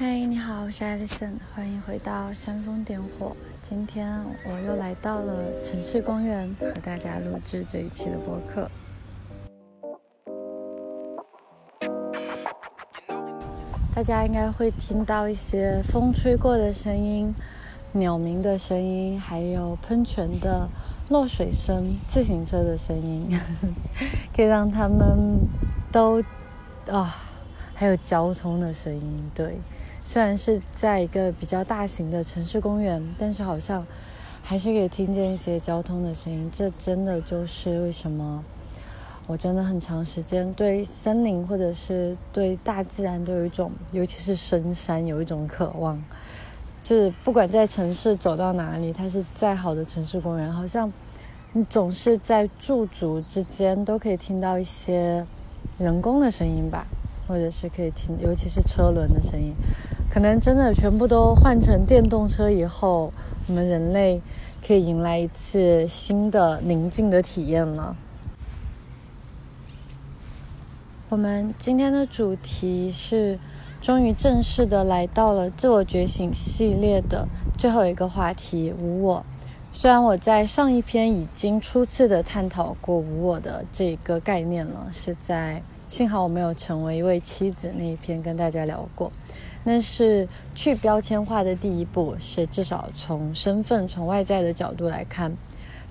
嗨，你好，我是 Alison，欢迎回到煽风点火。今天我又来到了城市公园，和大家录制这一期的播客。大家应该会听到一些风吹过的声音、鸟鸣的声音，还有喷泉的落水声、自行车的声音，可以让他们都啊，还有交通的声音。对，虽然是在一个比较大型的城市公园，但是好像还是可以听见一些交通的声音。这真的就是为什么。我真的很长时间对森林或者是对大自然都有一种，尤其是深山有一种渴望。就是不管在城市走到哪里，它是再好的城市公园，好像你总是在驻足之间都可以听到一些人工的声音吧，或者是可以听，尤其是车轮的声音。可能真的全部都换成电动车以后，我们人类可以迎来一次新的宁静的体验了。我们今天的主题是，终于正式的来到了自我觉醒系列的最后一个话题——无我。虽然我在上一篇已经初次的探讨过无我的这个概念了，是在幸好我没有成为一位妻子那一篇跟大家聊过。那是去标签化的第一步，是至少从身份、从外在的角度来看，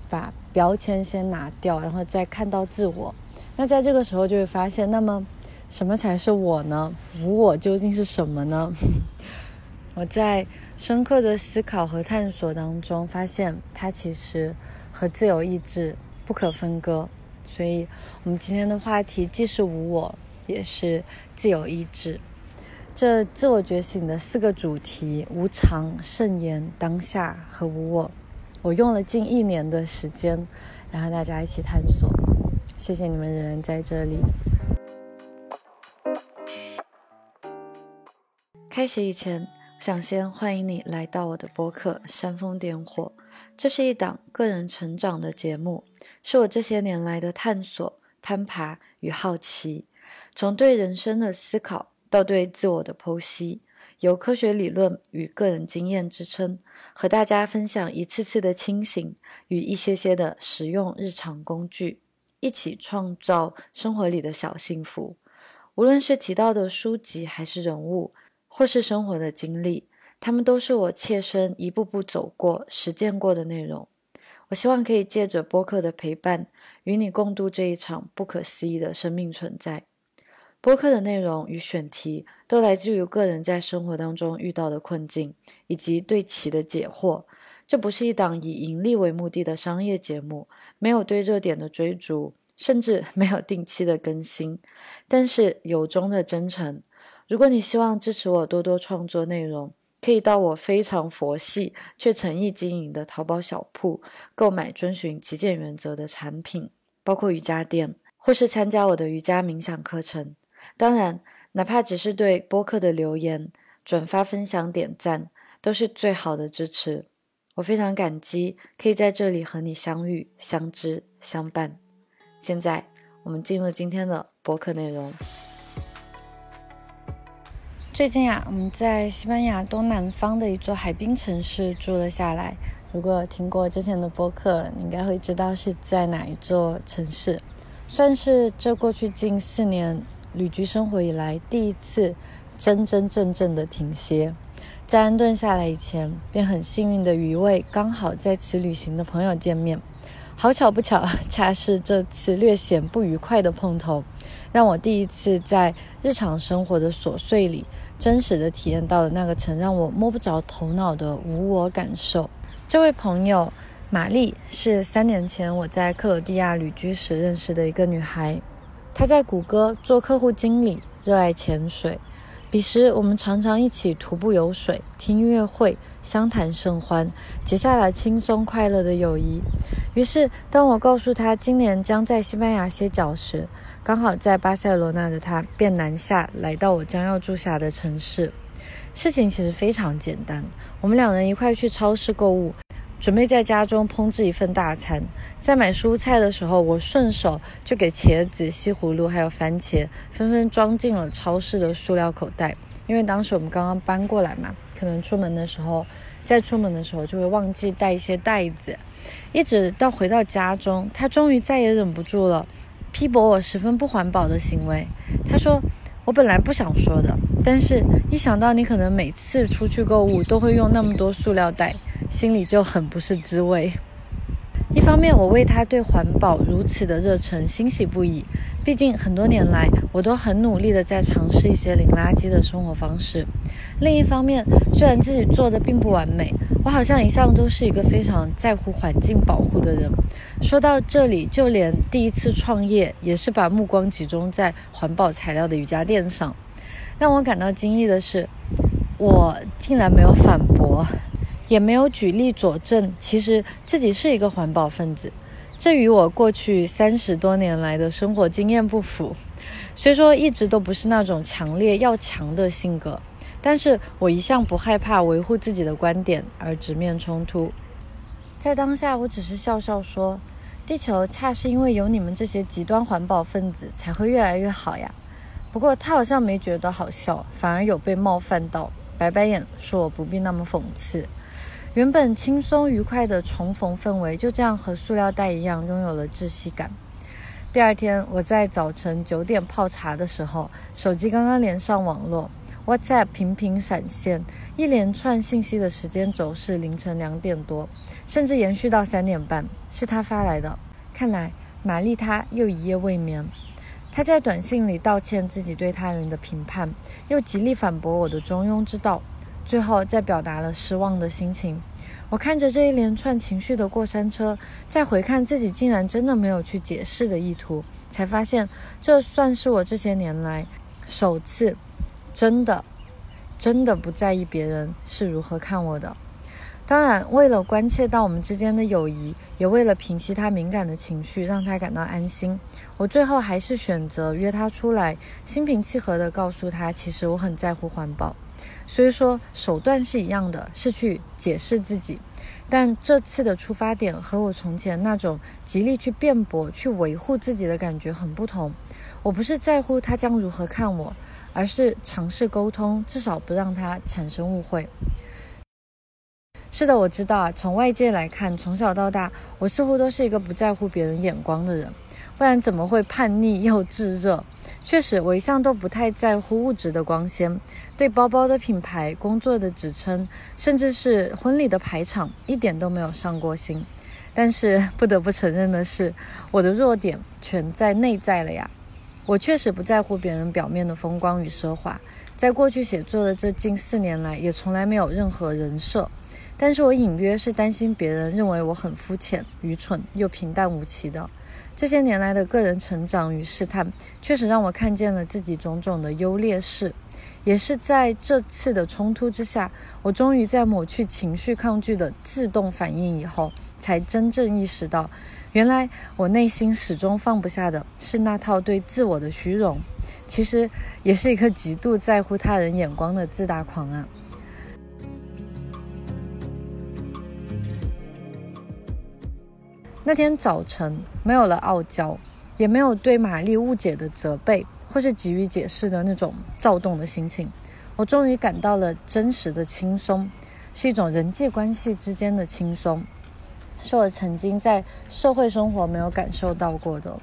把标签先拿掉，然后再看到自我。那在这个时候就会发现，那么什么才是我呢？无我究竟是什么呢？我在深刻的思考和探索当中，发现它其实和自由意志不可分割。所以，我们今天的话题既是无我，也是自由意志。这自我觉醒的四个主题：无常、圣言、当下和无我。我用了近一年的时间，然后大家一起探索。谢谢你们仍然在这里。开始以前，想先欢迎你来到我的播客《煽风点火》。这是一档个人成长的节目，是我这些年来的探索、攀爬与好奇。从对人生的思考到对自我的剖析，由科学理论与个人经验支撑，和大家分享一次次的清醒与一些些的实用日常工具。一起创造生活里的小幸福。无论是提到的书籍，还是人物，或是生活的经历，他们都是我切身一步步走过、实践过的内容。我希望可以借着播客的陪伴，与你共度这一场不可思议的生命存在。播客的内容与选题都来自于个人在生活当中遇到的困境，以及对其的解惑。这不是一档以盈利为目的的商业节目，没有对热点的追逐，甚至没有定期的更新，但是由衷的真诚。如果你希望支持我多多创作内容，可以到我非常佛系却诚意经营的淘宝小铺购买遵循极简原则的产品，包括瑜伽垫，或是参加我的瑜伽冥想课程。当然，哪怕只是对播客的留言、转发、分享、点赞，都是最好的支持。我非常感激可以在这里和你相遇、相知、相伴。现在，我们进入今天的播客内容。最近啊，我们在西班牙东南方的一座海滨城市住了下来。如果听过之前的播客，你应该会知道是在哪一座城市。算是这过去近四年旅居生活以来第一次真真正正的停歇。在安顿下来以前，便很幸运的与一位刚好在此旅行的朋友见面。好巧不巧，恰是这次略显不愉快的碰头，让我第一次在日常生活的琐碎里，真实的体验到了那个曾让我摸不着头脑的无我感受。这位朋友玛丽是三年前我在克罗地亚旅居时认识的一个女孩，他在谷歌做客户经理，热爱潜水。彼时，我们常常一起徒步游水、听音乐会、相谈甚欢，结下了轻松快乐的友谊。于是，当我告诉他今年将在西班牙歇脚时，刚好在巴塞罗那的他便南下来到我将要住下的城市。事情其实非常简单，我们两人一块去超市购物。准备在家中烹制一份大餐，在买蔬菜的时候，我顺手就给茄子、西葫芦还有番茄纷纷装进了超市的塑料口袋，因为当时我们刚刚搬过来嘛，可能出门的时候，在出门的时候就会忘记带一些袋子，一直到回到家中，他终于再也忍不住了，批驳我十分不环保的行为。他说：“我本来不想说的，但是一想到你可能每次出去购物都会用那么多塑料袋，心里就很不是滋味。”一方面，我为他对环保如此的热忱欣喜不已。毕竟很多年来，我都很努力的在尝试一些零垃圾的生活方式。另一方面，虽然自己做的并不完美，我好像一向都是一个非常在乎环境保护的人。说到这里，就连第一次创业，也是把目光集中在环保材料的瑜伽垫上。让我感到惊异的是，我竟然没有反驳。也没有举例佐证，其实自己是一个环保分子，这与我过去三十多年来的生活经验不符。虽说一直都不是那种强烈要强的性格，但是我一向不害怕维护自己的观点而直面冲突。在当下，我只是笑笑说：“地球恰是因为有你们这些极端环保分子，才会越来越好呀。”不过他好像没觉得好笑，反而有被冒犯到，白白眼说我不必那么讽刺。原本轻松愉快的重逢氛围，就这样和塑料袋一样拥有了窒息感。第二天，我在早晨九点泡茶的时候，手机刚刚连上网络，WhatsApp 频频闪现一连串信息的时间轴是凌晨两点多，甚至延续到三点半，是他发来的。看来玛丽她又一夜未眠。他在短信里道歉自己对他人的评判，又极力反驳我的中庸之道。最后，再表达了失望的心情。我看着这一连串情绪的过山车，再回看自己，竟然真的没有去解释的意图，才发现，这算是我这些年来首次真的、真的不在意别人是如何看我的。当然，为了关切到我们之间的友谊，也为了平息他敏感的情绪，让他感到安心，我最后还是选择约他出来，心平气和地告诉他，其实我很在乎环保。所以说手段是一样的，是去解释自己，但这次的出发点和我从前那种极力去辩驳、去维护自己的感觉很不同。我不是在乎他将如何看我，而是尝试沟通，至少不让他产生误会。是的，我知道啊，从外界来看，从小到大，我似乎都是一个不在乎别人眼光的人，不然怎么会叛逆又炙热？确实，我一向都不太在乎物质的光鲜，对包包的品牌、工作的职称，甚至是婚礼的排场，一点都没有上过心。但是不得不承认的是，我的弱点全在内在了呀。我确实不在乎别人表面的风光与奢华，在过去写作的这近四年来，也从来没有任何人设。但是我隐约是担心别人认为我很肤浅、愚蠢又平淡无奇的。这些年来的个人成长与试探，确实让我看见了自己种种的优劣势。也是在这次的冲突之下，我终于在抹去情绪抗拒的自动反应以后，才真正意识到，原来我内心始终放不下的是那套对自我的虚荣，其实也是一个极度在乎他人眼光的自大狂啊。那天早晨，没有了傲娇，也没有对玛丽误解的责备，或是急于解释的那种躁动的心情。我终于感到了真实的轻松，是一种人际关系之间的轻松，是我曾经在社会生活没有感受到过的。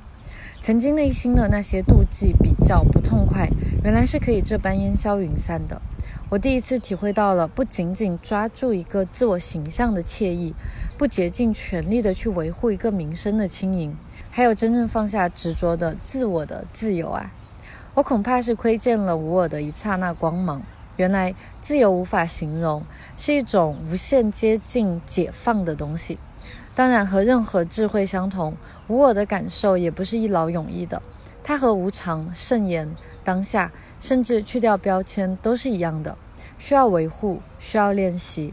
曾经内心的那些妒忌、比较、不痛快，原来是可以这般烟消云散的。我第一次体会到了，不仅仅抓住一个自我形象的惬意，不竭尽全力的去维护一个名声的轻盈，还有真正放下执着的自我的自由啊！我恐怕是窥见了无我的一刹那光芒。原来自由无法形容，是一种无限接近解放的东西。当然，和任何智慧相同，无我的感受也不是一劳永逸的。它和无常、圣言、当下，甚至去掉标签都是一样的，需要维护，需要练习。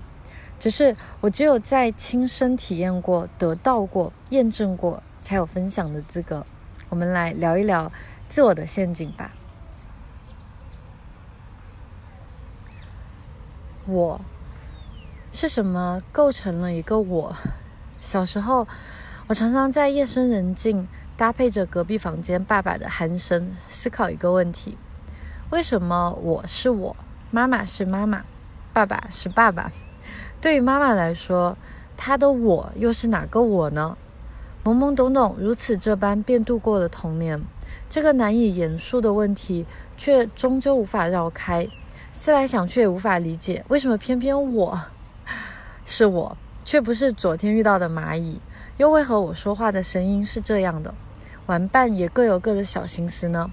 只是我只有在亲身体验过、得到过、验证过，才有分享的资格。我们来聊一聊自我的陷阱吧。我是什么构成了一个我？小时候，我常常在夜深人静。搭配着隔壁房间爸爸的鼾声，思考一个问题：为什么我是我？妈妈是妈妈，爸爸是爸爸。对于妈妈来说，她的我又是哪个我呢？懵懵懂懂，如此这般便度过了童年。这个难以言述的问题，却终究无法绕开。思来想去，也无法理解，为什么偏偏我是我，却不是昨天遇到的蚂蚁？又为何我说话的声音是这样的？玩伴也各有各的小心思呢？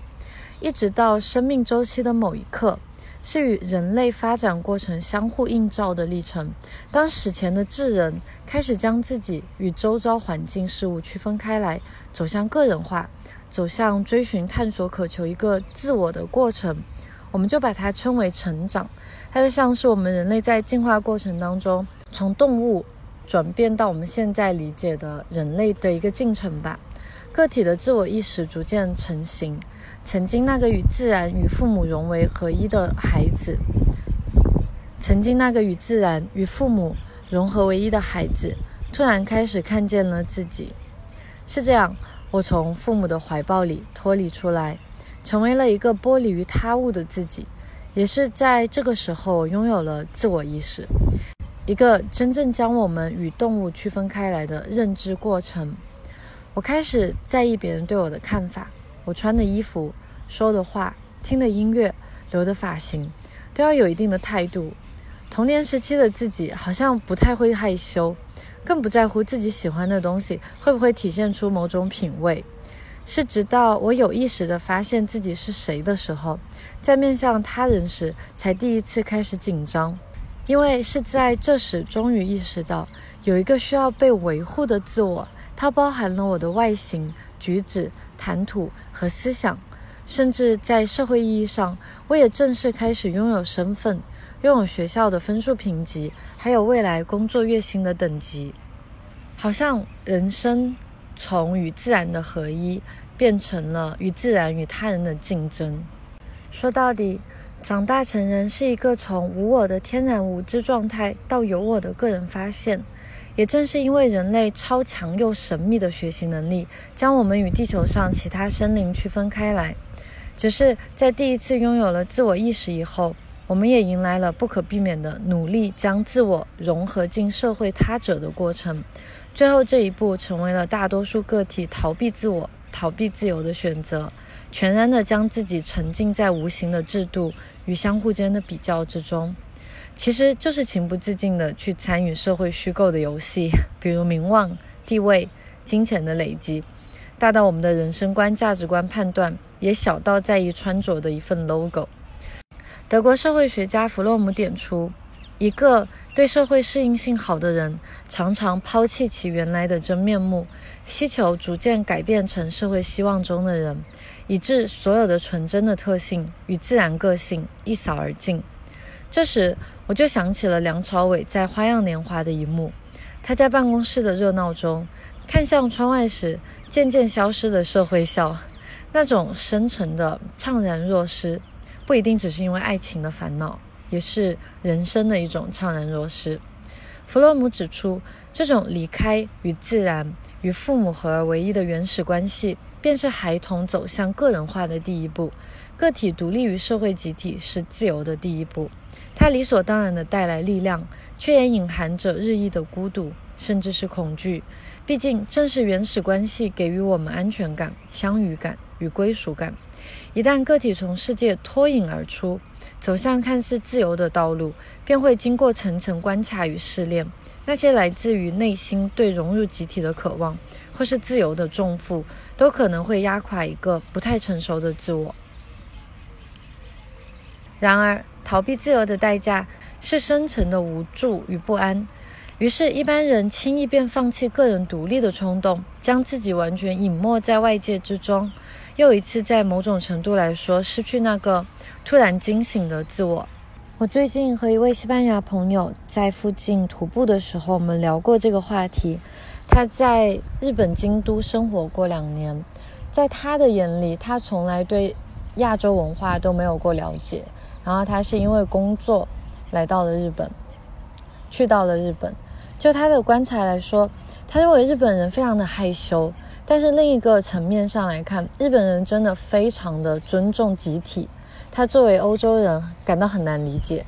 一直到生命周期的某一刻。是与人类发展过程相互映照的历程。当史前的智人开始将自己与周遭环境事物区分开来，走向个人化，走向追寻、探索、渴求一个自我的过程，我们就把它称为成长。它就像是我们人类在进化过程当中，从动物转变到我们现在理解的人类的一个进程吧。个体的自我意识逐渐成型。曾经那个与自然与父母融为合一的孩子，曾经那个与自然与父母融合为一的孩子，突然开始看见了自己。是这样，我从父母的怀抱里脱离出来，成为了一个剥离于他物的自己。也是在这个时候，拥有了自我意识，一个真正将我们与动物区分开来的认知过程。我开始在意别人对我的看法。我穿的衣服、说的话、听的音乐、留的发型，都要有一定的态度。童年时期的自己好像不太会害羞，更不在乎自己喜欢的东西会不会体现出某种品味。是直到我有意识地发现自己是谁的时候，在面向他人时，才第一次开始紧张。因为是在这时，终于意识到有一个需要被维护的自我，它包含了我的外形、举止。谈吐和思想，甚至在社会意义上，我也正式开始拥有身份，拥有学校的分数评级，还有未来工作月薪的等级。好像人生从与自然的合一，变成了与自然与他人的竞争。说到底，长大成人是一个从无我的天然无知状态到有我的个人发现。也正是因为人类超强又神秘的学习能力，将我们与地球上其他生灵区分开来。只是在第一次拥有了自我意识以后，我们也迎来了不可避免的努力将自我融合进社会他者的过程。最后这一步成为了大多数个体逃避自我、逃避自由的选择，全然的将自己沉浸在无形的制度与相互间的比较之中。其实就是情不自禁地去参与社会虚构的游戏，比如名望、地位、金钱的累积，大到我们的人生观、价值观判断，也小到在意穿着的一份 logo。德国社会学家弗洛姆点出，一个对社会适应性好的人，常常抛弃其原来的真面目，希求逐渐改变成社会希望中的人，以致所有的纯真的特性与自然个性一扫而尽。这时，我就想起了梁朝伟在《花样年华》的一幕，他在办公室的热闹中，看向窗外时，渐渐消失的社会笑，那种深沉的怅然若失，不一定只是因为爱情的烦恼，也是人生的一种怅然若失。弗洛姆指出，这种离开与自然、与父母合而为一的原始关系，便是孩童走向个人化的第一步，个体独立于社会集体是自由的第一步。它理所当然地带来力量，却也隐含着日益的孤独，甚至是恐惧。毕竟，正是原始关系给予我们安全感、相与感与归属感。一旦个体从世界脱颖而出，走向看似自由的道路，便会经过层层关卡与试炼。那些来自于内心对融入集体的渴望，或是自由的重负，都可能会压垮一个不太成熟的自我。然而，逃避自由的代价是深层的无助与不安。于是，一般人轻易便放弃个人独立的冲动，将自己完全隐没在外界之中，又一次在某种程度来说失去那个突然惊醒的自我。我最近和一位西班牙朋友在附近徒步的时候，我们聊过这个话题。他在日本京都生活过两年，在他的眼里，他从来对亚洲文化都没有过了解。然后他是因为工作来到了日本，去到了日本。就他的观察来说，他认为日本人非常的害羞。但是另一个层面上来看，日本人真的非常的尊重集体，他作为欧洲人感到很难理解。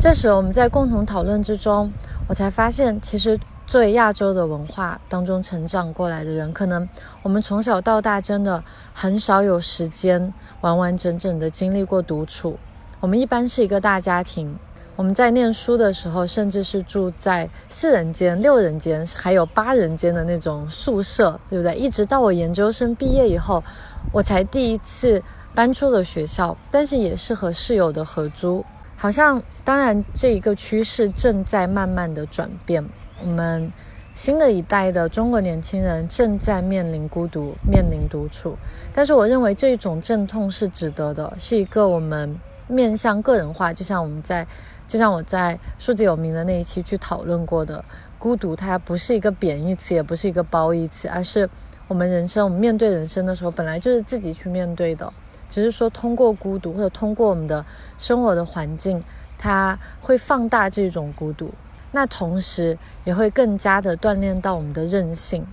这时，我们在共同讨论之中，我才发现，其实作为亚洲的文化当中成长过来的人，可能我们从小到大真的很少有时间完完整整的经历过独处。我们一般是一个大家庭。我们在念书的时候，甚至是住在四人间、六人间，还有八人间的那种宿舍，对不对？一直到我研究生毕业以后，我才第一次搬出了学校，但是也是和室友的合租。好像，当然，这一个趋势正在慢慢的转变。我们新的一代的中国年轻人正在面临孤独，面临独处。但是，我认为这种阵痛是值得的，是一个我们面向个人化，就像我们在。就像我在数字有名的那一期去讨论过的，孤独它不是一个贬义词，也不是一个褒义词，而是我们人生，我们面对人生的时候，本来就是自己去面对的，只是说通过孤独或者通过我们的生活的环境，它会放大这种孤独，那同时也会更加的锻炼到我们的韧性。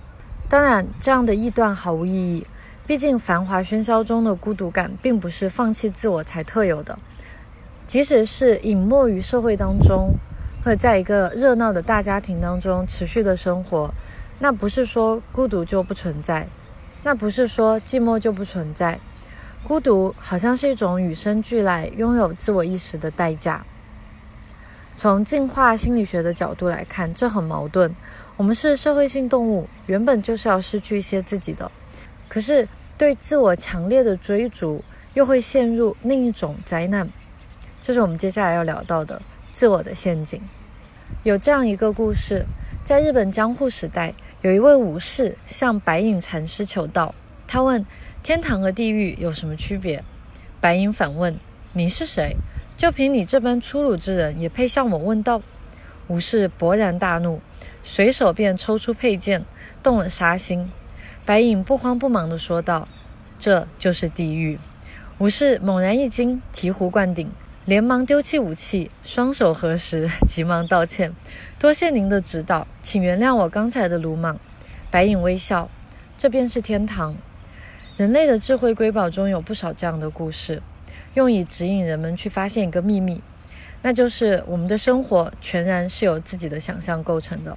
当然，这样的臆断毫无意义，毕竟繁华喧嚣中的孤独感，并不是放弃自我才特有的。即使是隐没于社会当中，或者在一个热闹的大家庭当中持续的生活，那不是说孤独就不存在，那不是说寂寞就不存在。孤独好像是一种与生俱来拥有自我意识的代价。从进化心理学的角度来看，这很矛盾。我们是社会性动物，原本就是要失去一些自己的，可是对自我强烈的追逐，又会陷入另一种灾难。这是我们接下来要聊到的自我的陷阱。有这样一个故事，在日本江户时代，有一位武士向白隐禅师求道。他问：“天堂和地狱有什么区别？”白隐反问：“你是谁？就凭你这般粗鲁之人，也配向我问道？”武士勃然大怒，随手便抽出佩剑，动了杀心。白影不慌不忙地说道：“这就是地狱。”武士猛然一惊，醍醐灌顶。连忙丢弃武器，双手合十，急忙道歉：“多谢您的指导，请原谅我刚才的鲁莽。”白影微笑：“这便是天堂。人类的智慧瑰宝中有不少这样的故事，用以指引人们去发现一个秘密，那就是我们的生活全然是由自己的想象构成的。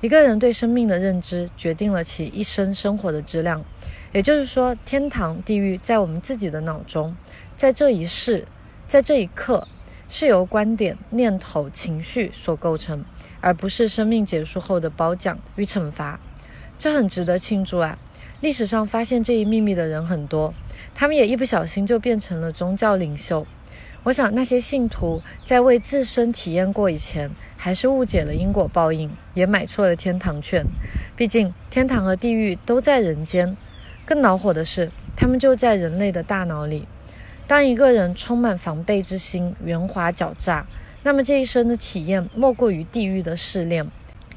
一个人对生命的认知，决定了其一生生活的质量。也就是说，天堂、地狱在我们自己的脑中，在这一世。”在这一刻，是由观点、念头、情绪所构成，而不是生命结束后的褒奖与惩罚。这很值得庆祝啊！历史上发现这一秘密的人很多，他们也一不小心就变成了宗教领袖。我想，那些信徒在为自身体验过以前，还是误解了因果报应，也买错了天堂券。毕竟，天堂和地狱都在人间。更恼火的是，他们就在人类的大脑里。当一个人充满防备之心、圆滑狡诈，那么这一生的体验莫过于地狱的试炼，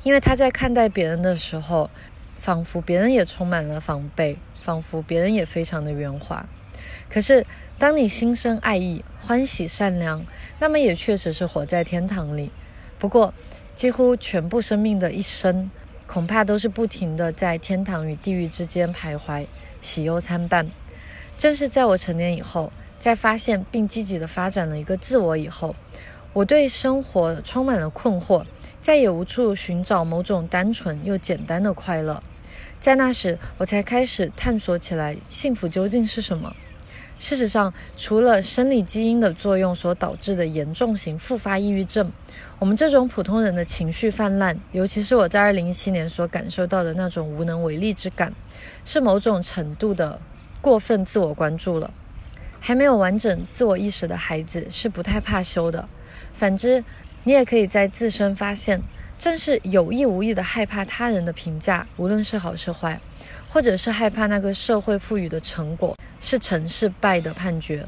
因为他在看待别人的时候，仿佛别人也充满了防备，仿佛别人也非常的圆滑。可是，当你心生爱意、欢喜善良，那么也确实是活在天堂里。不过，几乎全部生命的一生，恐怕都是不停的在天堂与地狱之间徘徊，喜忧参半。正是在我成年以后。在发现并积极地发展了一个自我以后，我对生活充满了困惑，再也无处寻找某种单纯又简单的快乐。在那时，我才开始探索起来幸福究竟是什么。事实上，除了生理基因的作用所导致的严重型复发抑郁症，我们这种普通人的情绪泛滥，尤其是我在2017年所感受到的那种无能为力之感，是某种程度的过分自我关注了。还没有完整自我意识的孩子是不太怕羞的。反之，你也可以在自身发现，正是有意无意的害怕他人的评价，无论是好是坏，或者是害怕那个社会赋予的成果是成是败的判决。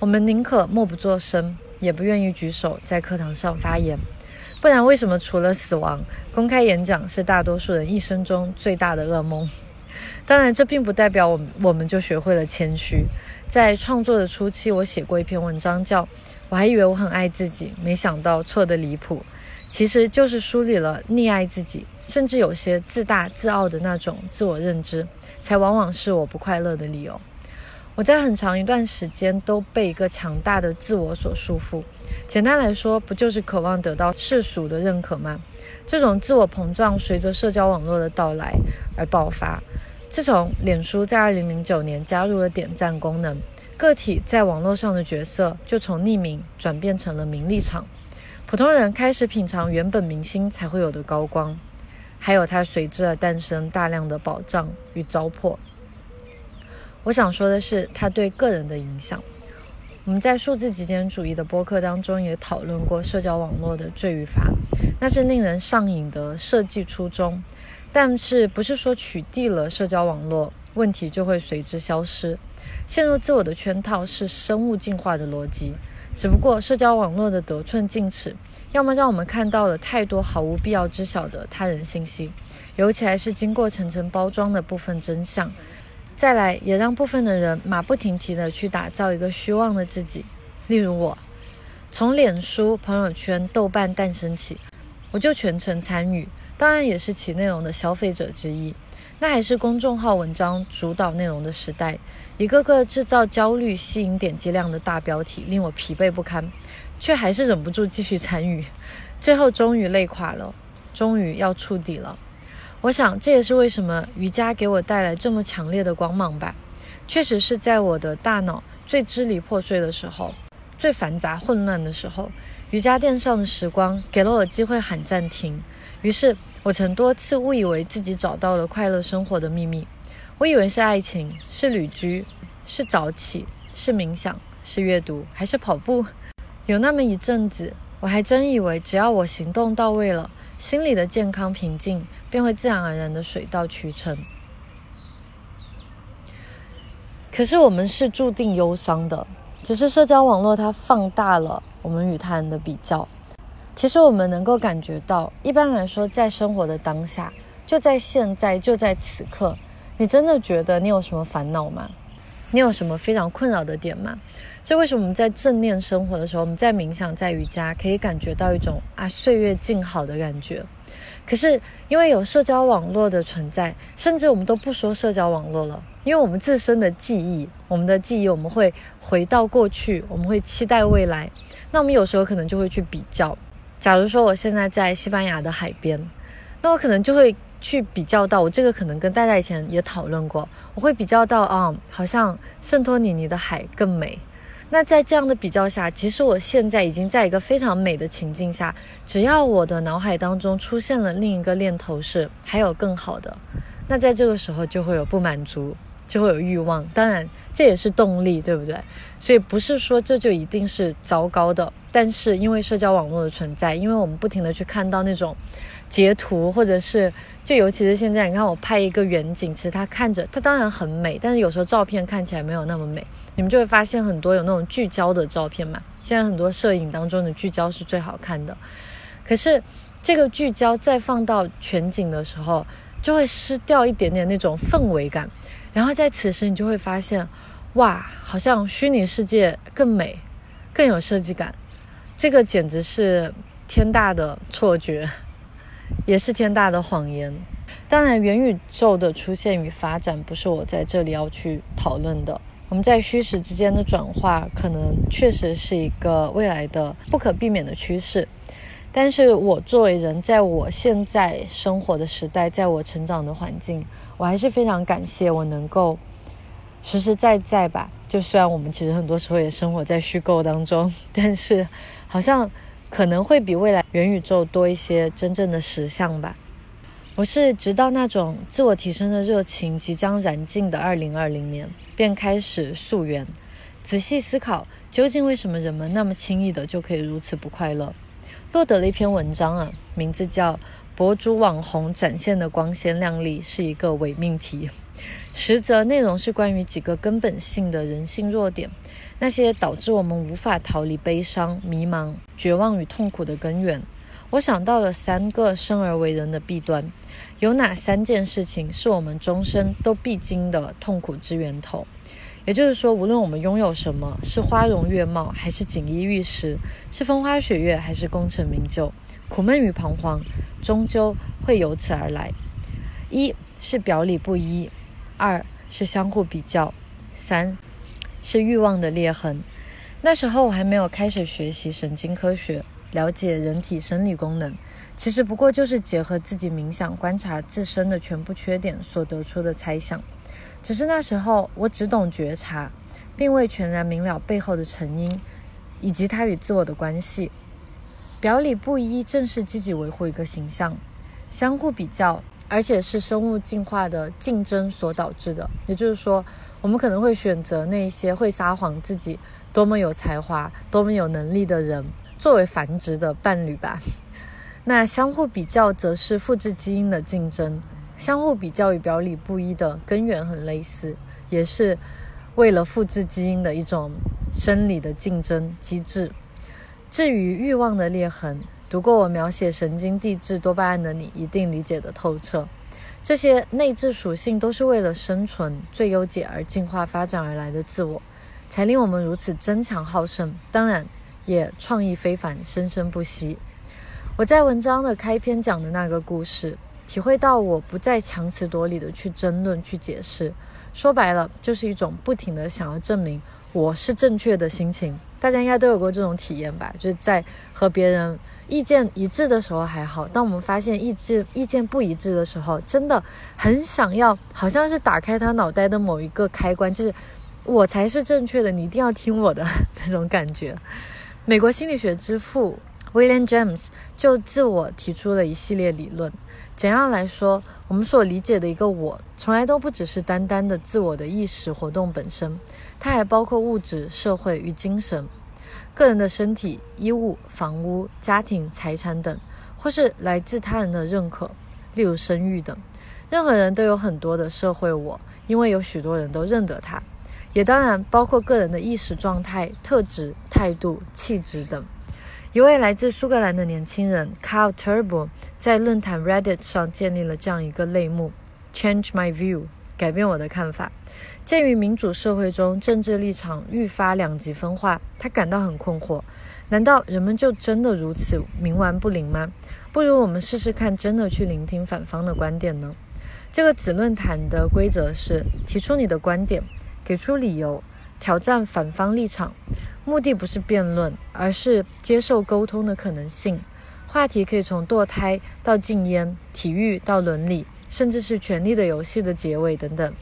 我们宁可默不作声，也不愿意举手在课堂上发言。不然，为什么除了死亡，公开演讲是大多数人一生中最大的噩梦？当然，这并不代表我们我们就学会了谦虚。在创作的初期，我写过一篇文章，叫“我还以为我很爱自己，没想到错得离谱”，其实就是梳理了溺爱自己，甚至有些自大自傲的那种自我认知，才往往是我不快乐的理由。我在很长一段时间都被一个强大的自我所束缚。简单来说，不就是渴望得到世俗的认可吗？这种自我膨胀随着社交网络的到来而爆发。自从脸书在二零零九年加入了点赞功能，个体在网络上的角色就从匿名转变成了名利场。普通人开始品尝原本明星才会有的高光，还有它随之而诞生大量的保障与糟粕。我想说的是，它对个人的影响。我们在数字极简主义的播客当中也讨论过社交网络的罪与罚，那是令人上瘾的设计初衷，但是不是说取缔了社交网络，问题就会随之消失？陷入自我的圈套是生物进化的逻辑，只不过社交网络的得寸进尺，要么让我们看到了太多毫无必要知晓的他人信息，尤其还是经过层层包装的部分真相。再来，也让部分的人马不停蹄地去打造一个虚妄的自己。例如我，从脸书、朋友圈、豆瓣诞生起，我就全程参与，当然也是其内容的消费者之一。那还是公众号文章主导内容的时代，一个个制造焦虑、吸引点击量的大标题，令我疲惫不堪，却还是忍不住继续参与。最后终于累垮了，终于要触底了。我想，这也是为什么瑜伽给我带来这么强烈的光芒吧。确实是在我的大脑最支离破碎的时候，最繁杂混乱的时候，瑜伽垫上的时光给了我机会喊暂停。于是，我曾多次误以为自己找到了快乐生活的秘密。我以为是爱情，是旅居，是早起，是冥想，是阅读，还是跑步。有那么一阵子，我还真以为只要我行动到位了。心里的健康平静便会自然而然的水到渠成。可是我们是注定忧伤的，只是社交网络它放大了我们与他人的比较。其实我们能够感觉到，一般来说，在生活的当下，就在现在，就在此刻，你真的觉得你有什么烦恼吗？你有什么非常困扰的点吗？这为什么我们在正念生活的时候，我们在冥想、在瑜伽，可以感觉到一种啊岁月静好的感觉？可是因为有社交网络的存在，甚至我们都不说社交网络了，因为我们自身的记忆，我们的记忆，我们会回到过去，我们会期待未来。那我们有时候可能就会去比较。假如说我现在在西班牙的海边，那我可能就会去比较到，我这个可能跟大家以前也讨论过，我会比较到啊，好像圣托里尼的海更美。那在这样的比较下，其实我现在已经在一个非常美的情境下。只要我的脑海当中出现了另一个念头是还有更好的，那在这个时候就会有不满足，就会有欲望。当然，这也是动力，对不对？所以不是说这就一定是糟糕的。但是因为社交网络的存在，因为我们不停的去看到那种截图，或者是就尤其是现在，你看我拍一个远景，其实它看着它当然很美，但是有时候照片看起来没有那么美。你们就会发现很多有那种聚焦的照片嘛。现在很多摄影当中的聚焦是最好看的，可是这个聚焦再放到全景的时候，就会失掉一点点那种氛围感。然后在此时，你就会发现，哇，好像虚拟世界更美，更有设计感。这个简直是天大的错觉，也是天大的谎言。当然，元宇宙的出现与发展不是我在这里要去讨论的。我们在虚实之间的转化，可能确实是一个未来的不可避免的趋势。但是我作为人，在我现在生活的时代，在我成长的环境，我还是非常感谢我能够实实在在吧。就虽然我们其实很多时候也生活在虚构当中，但是好像可能会比未来元宇宙多一些真正的实相吧。我是直到那种自我提升的热情即将燃尽的二零二零年，便开始溯源，仔细思考究竟为什么人们那么轻易的就可以如此不快乐。落得了一篇文章啊，名字叫《博主网红展现的光鲜亮丽是一个伪命题》，实则内容是关于几个根本性的人性弱点，那些导致我们无法逃离悲伤、迷茫、绝望与痛苦的根源。我想到了三个生而为人的弊端，有哪三件事情是我们终身都必经的痛苦之源头？也就是说，无论我们拥有什么，是花容月貌，还是锦衣玉食，是风花雪月，还是功成名就，苦闷与彷徨，终究会由此而来。一是表里不一，二是相互比较，三是欲望的裂痕。那时候我还没有开始学习神经科学，了解人体生理功能，其实不过就是结合自己冥想观察自身的全部缺点所得出的猜想。只是那时候我只懂觉察，并未全然明了背后的成因，以及它与自我的关系。表里不一，正是积极维护一个形象，相互比较。而且是生物进化的竞争所导致的，也就是说，我们可能会选择那些会撒谎自己多么有才华、多么有能力的人作为繁殖的伴侣吧。那相互比较则是复制基因的竞争，相互比较与表里不一的根源很类似，也是为了复制基因的一种生理的竞争机制。至于欲望的裂痕。读过我描写神经递质多巴胺的你，一定理解的透彻。这些内置属性都是为了生存最优解而进化发展而来的自我，才令我们如此争强好胜。当然，也创意非凡，生生不息。我在文章的开篇讲的那个故事，体会到我不再强词夺理的去争论、去解释，说白了就是一种不停的想要证明我是正确的心情。大家应该都有过这种体验吧？就是在和别人。意见一致的时候还好，当我们发现意志意见不一致的时候，真的很想要，好像是打开他脑袋的某一个开关，就是我才是正确的，你一定要听我的 那种感觉。美国心理学之父 William James 就自我提出了一系列理论。简要来说，我们所理解的一个我，从来都不只是单单的自我的意识活动本身，它还包括物质、社会与精神。个人的身体、衣物、房屋、家庭、财产等，或是来自他人的认可，例如声誉等。任何人都有很多的社会我，因为有许多人都认得他。也当然包括个人的意识状态、特质、态度、气质等。一位来自苏格兰的年轻人 Carl Turbo 在论坛 Reddit 上建立了这样一个类目：Change my view，改变我的看法。鉴于民主社会中政治立场愈发两极分化，他感到很困惑。难道人们就真的如此冥顽不灵吗？不如我们试试看，真的去聆听反方的观点呢？这个子论坛的规则是：提出你的观点，给出理由，挑战反方立场。目的不是辩论，而是接受沟通的可能性。话题可以从堕胎到禁烟、体育到伦理，甚至是权力的游戏的结尾等等。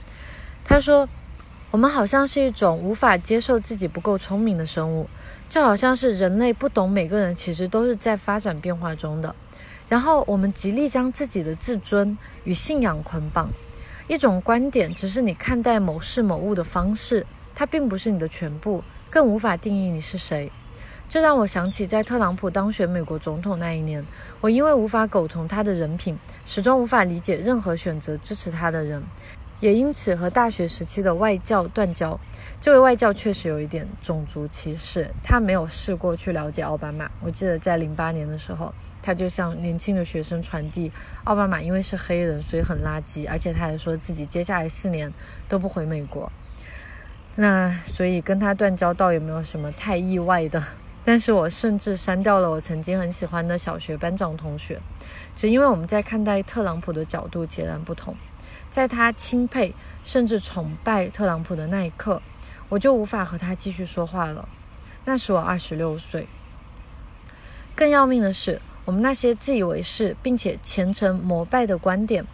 他说：“我们好像是一种无法接受自己不够聪明的生物，就好像是人类不懂每个人其实都是在发展变化中的。然后我们极力将自己的自尊与信仰捆绑。一种观点只是你看待某事某物的方式，它并不是你的全部，更无法定义你是谁。这让我想起在特朗普当选美国总统那一年，我因为无法苟同他的人品，始终无法理解任何选择支持他的人。”也因此和大学时期的外教断交。这位外教确实有一点种族歧视，他没有试过去了解奥巴马。我记得在零八年的时候，他就向年轻的学生传递奥巴马因为是黑人，所以很垃圾，而且他还说自己接下来四年都不回美国。那所以跟他断交倒也没有什么太意外的。但是我甚至删掉了我曾经很喜欢的小学班长同学，只因为我们在看待特朗普的角度截然不同。在他钦佩甚至崇拜特朗普的那一刻，我就无法和他继续说话了。那时我二十六岁。更要命的是，我们那些自以为是并且虔诚膜拜的观点，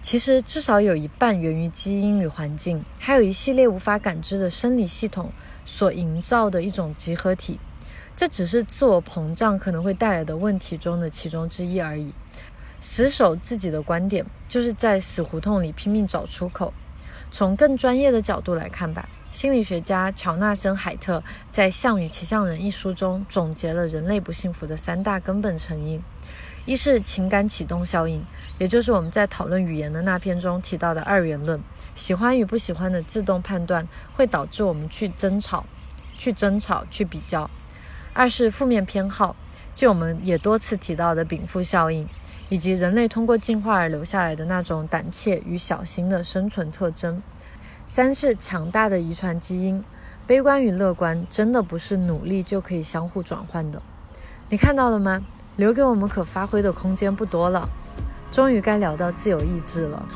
其实至少有一半源于基因与环境，还有一系列无法感知的生理系统所营造的一种集合体。这只是自我膨胀可能会带来的问题中的其中之一而已。死守自己的观点，就是在死胡同里拼命找出口。从更专业的角度来看吧，心理学家乔纳森·海特在《象与骑象人》一书中总结了人类不幸福的三大根本成因：一是情感启动效应，也就是我们在讨论语言的那篇中提到的二元论，喜欢与不喜欢的自动判断会导致我们去争吵、去争吵、去比较；二是负面偏好，即我们也多次提到的禀赋效应。以及人类通过进化而留下来的那种胆怯与小心的生存特征。三是强大的遗传基因悲观与乐观真的不是努力就可以相互转换的。你看到了吗？留给我们可发挥的空间不多了。终于该聊到自由意志了。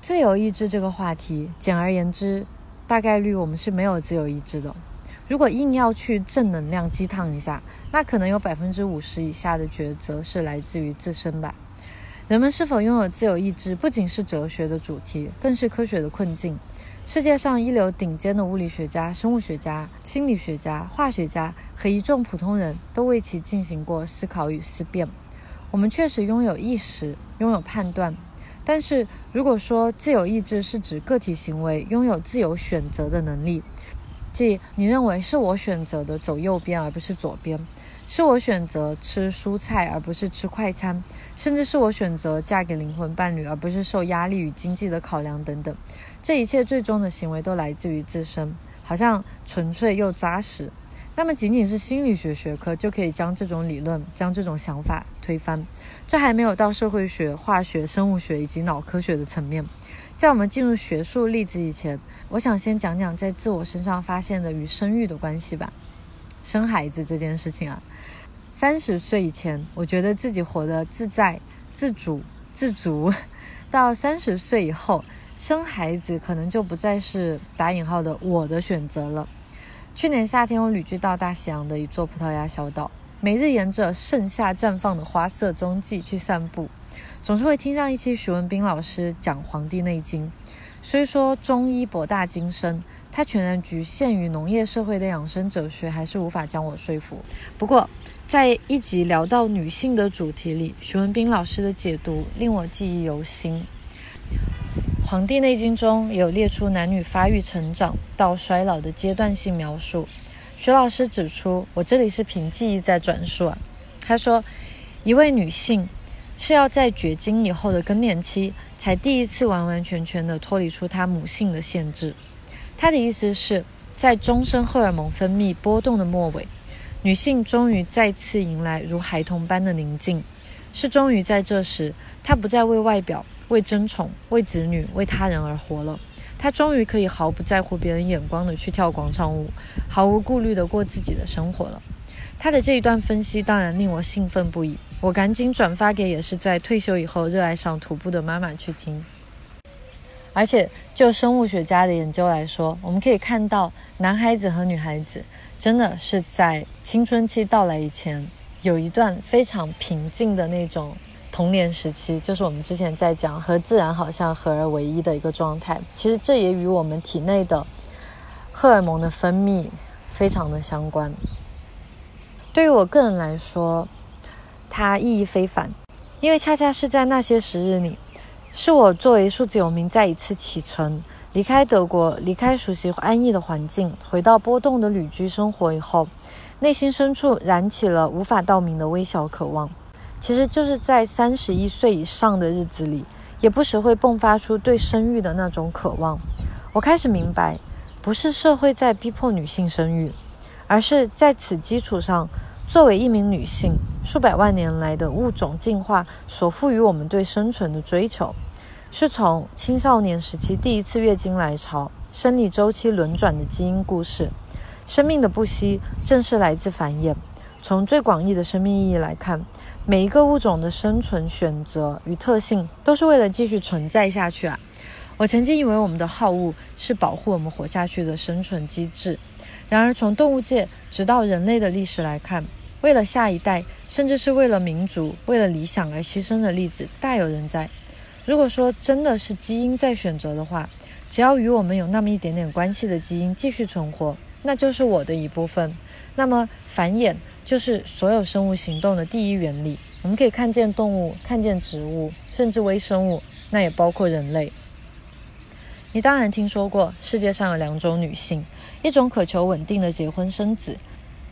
自由意志这个话题简而言之大概率我们是没有自由意志的。如果硬要去正能量鸡汤一下，那可能有百分之五十以下的抉择是来自于自身吧。人们是否拥有自由意志，不仅是哲学的主题，更是科学的困境。世界上一流顶尖的物理学家、生物学家、心理学家、化学家和一众普通人都为其进行过思考与思辨。我们确实拥有意识，拥有判断。但是，如果说自由意志是指个体行为拥有自由选择的能力，即你认为是我选择的走右边而不是左边，是我选择吃蔬菜而不是吃快餐，甚至是我选择嫁给灵魂伴侣而不是受压力与经济的考量等等，这一切最终的行为都来自于自身，好像纯粹又扎实。那么，仅仅是心理学学科就可以将这种理论、将这种想法推翻？这还没有到社会学、化学、生物学以及脑科学的层面。在我们进入学术例子以前，我想先讲讲在自我身上发现的与生育的关系吧。生孩子这件事情啊，三十岁以前，我觉得自己活得自在、自主、自足；到三十岁以后，生孩子可能就不再是打引号的我的选择了。去年夏天，我旅居到大西洋的一座葡萄牙小岛，每日沿着盛夏绽放的花色踪迹去散步。总是会听上一期徐文斌老师讲《黄帝内经》，虽说中医博大精深，它全然局限于农业社会的养生哲学，还是无法将我说服。不过，在一集聊到女性的主题里，徐文斌老师的解读令我记忆犹新。《黄帝内经》中有列出男女发育、成长到衰老的阶段性描述。徐老师指出，我这里是凭记忆在转述啊。他说，一位女性。是要在绝经以后的更年期，才第一次完完全全的脱离出她母性的限制。他的意思是，在终身荷尔蒙分泌波动的末尾，女性终于再次迎来如孩童般的宁静。是终于在这时，她不再为外表、为争宠、为子女、为他人而活了。他终于可以毫不在乎别人眼光的去跳广场舞，毫无顾虑的过自己的生活了。他的这一段分析当然令我兴奋不已。我赶紧转发给也是在退休以后热爱上徒步的妈妈去听。而且就生物学家的研究来说，我们可以看到，男孩子和女孩子真的是在青春期到来以前，有一段非常平静的那种童年时期，就是我们之前在讲和自然好像合而为一的一个状态。其实这也与我们体内的荷尔蒙的分泌非常的相关。对于我个人来说，它意义非凡，因为恰恰是在那些时日里，是我作为数字游民再一次启程，离开德国，离开熟悉安逸的环境，回到波动的旅居生活以后，内心深处燃起了无法道明的微小渴望。其实就是在三十一岁以上的日子里，也不时会迸发出对生育的那种渴望。我开始明白，不是社会在逼迫女性生育，而是在此基础上。作为一名女性，数百万年来的物种进化所赋予我们对生存的追求，是从青少年时期第一次月经来潮、生理周期轮转的基因故事。生命的不息正是来自繁衍。从最广义的生命意义来看，每一个物种的生存选择与特性都是为了继续存在下去啊！我曾经以为我们的好恶是保护我们活下去的生存机制，然而从动物界直到人类的历史来看，为了下一代，甚至是为了民族、为了理想而牺牲的例子大有人在。如果说真的是基因在选择的话，只要与我们有那么一点点关系的基因继续存活，那就是我的一部分。那么繁衍就是所有生物行动的第一原理。我们可以看见动物，看见植物，甚至微生物，那也包括人类。你当然听说过世界上有两种女性，一种渴求稳定的结婚生子。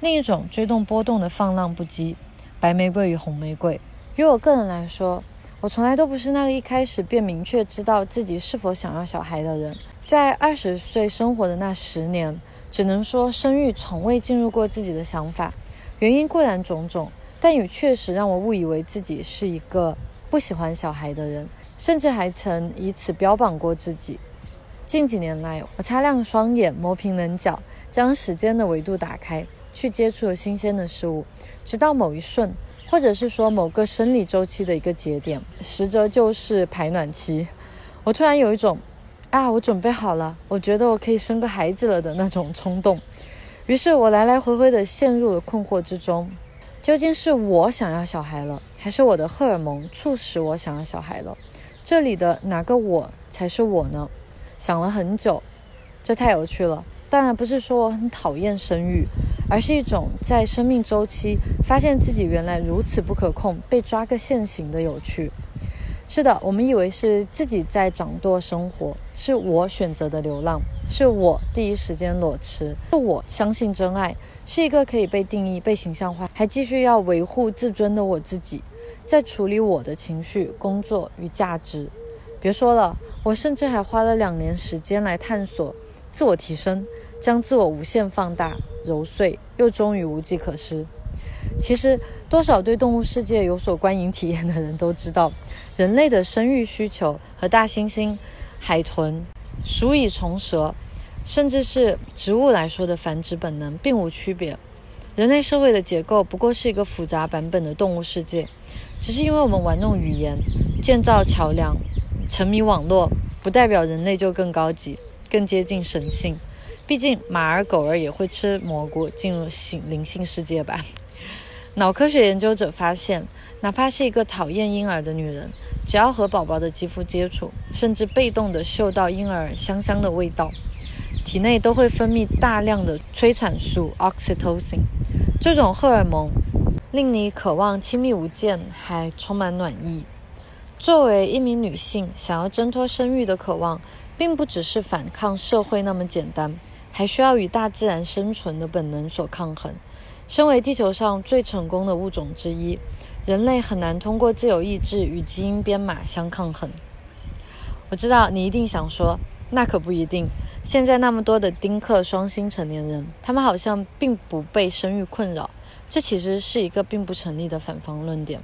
另一种追动波动的放浪不羁，白玫瑰与红玫瑰。于我个人来说，我从来都不是那个一开始便明确知道自己是否想要小孩的人。在二十岁生活的那十年，只能说生育从未进入过自己的想法。原因固然种种，但也确实让我误以为自己是一个不喜欢小孩的人，甚至还曾以此标榜过自己。近几年来，我擦亮双眼，磨平棱角，将时间的维度打开。去接触了新鲜的事物，直到某一瞬，或者是说某个生理周期的一个节点，实则就是排卵期，我突然有一种，啊，我准备好了，我觉得我可以生个孩子了的那种冲动。于是我来来回回的陷入了困惑之中，究竟是我想要小孩了，还是我的荷尔蒙促使我想要小孩了？这里的哪个我才是我呢？想了很久，这太有趣了。当然不是说我很讨厌生育，而是一种在生命周期发现自己原来如此不可控，被抓个现行的有趣。是的，我们以为是自己在掌舵生活，是我选择的流浪，是我第一时间裸辞，是我相信真爱，是一个可以被定义、被形象化，还继续要维护自尊的我自己，在处理我的情绪、工作与价值。别说了，我甚至还花了两年时间来探索自我提升，将自我无限放大、揉碎，又终于无计可施。其实，多少对动物世界有所观影体验的人都知道，人类的生育需求和大猩猩、海豚、鼠蚁虫蛇，甚至是植物来说的繁殖本能并无区别。人类社会的结构不过是一个复杂版本的动物世界，只是因为我们玩弄语言、建造桥梁、沉迷网络，不代表人类就更高级、更接近神性。毕竟，马儿狗儿也会吃蘑菇，进入性灵性世界吧。脑科学研究者发现，哪怕是一个讨厌婴儿的女人，只要和宝宝的肌肤接触，甚至被动地嗅到婴儿香香的味道，体内都会分泌大量的催产素 oxytocin。这种荷尔蒙令你渴望亲密无间，还充满暖意。作为一名女性，想要挣脱生育的渴望，并不只是反抗社会那么简单，还需要与大自然生存的本能所抗衡。身为地球上最成功的物种之一，人类很难通过自由意志与基因编码相抗衡。我知道你一定想说，那可不一定。现在那么多的丁克双星成年人，他们好像并不被生育困扰。这其实是一个并不成立的反方论点。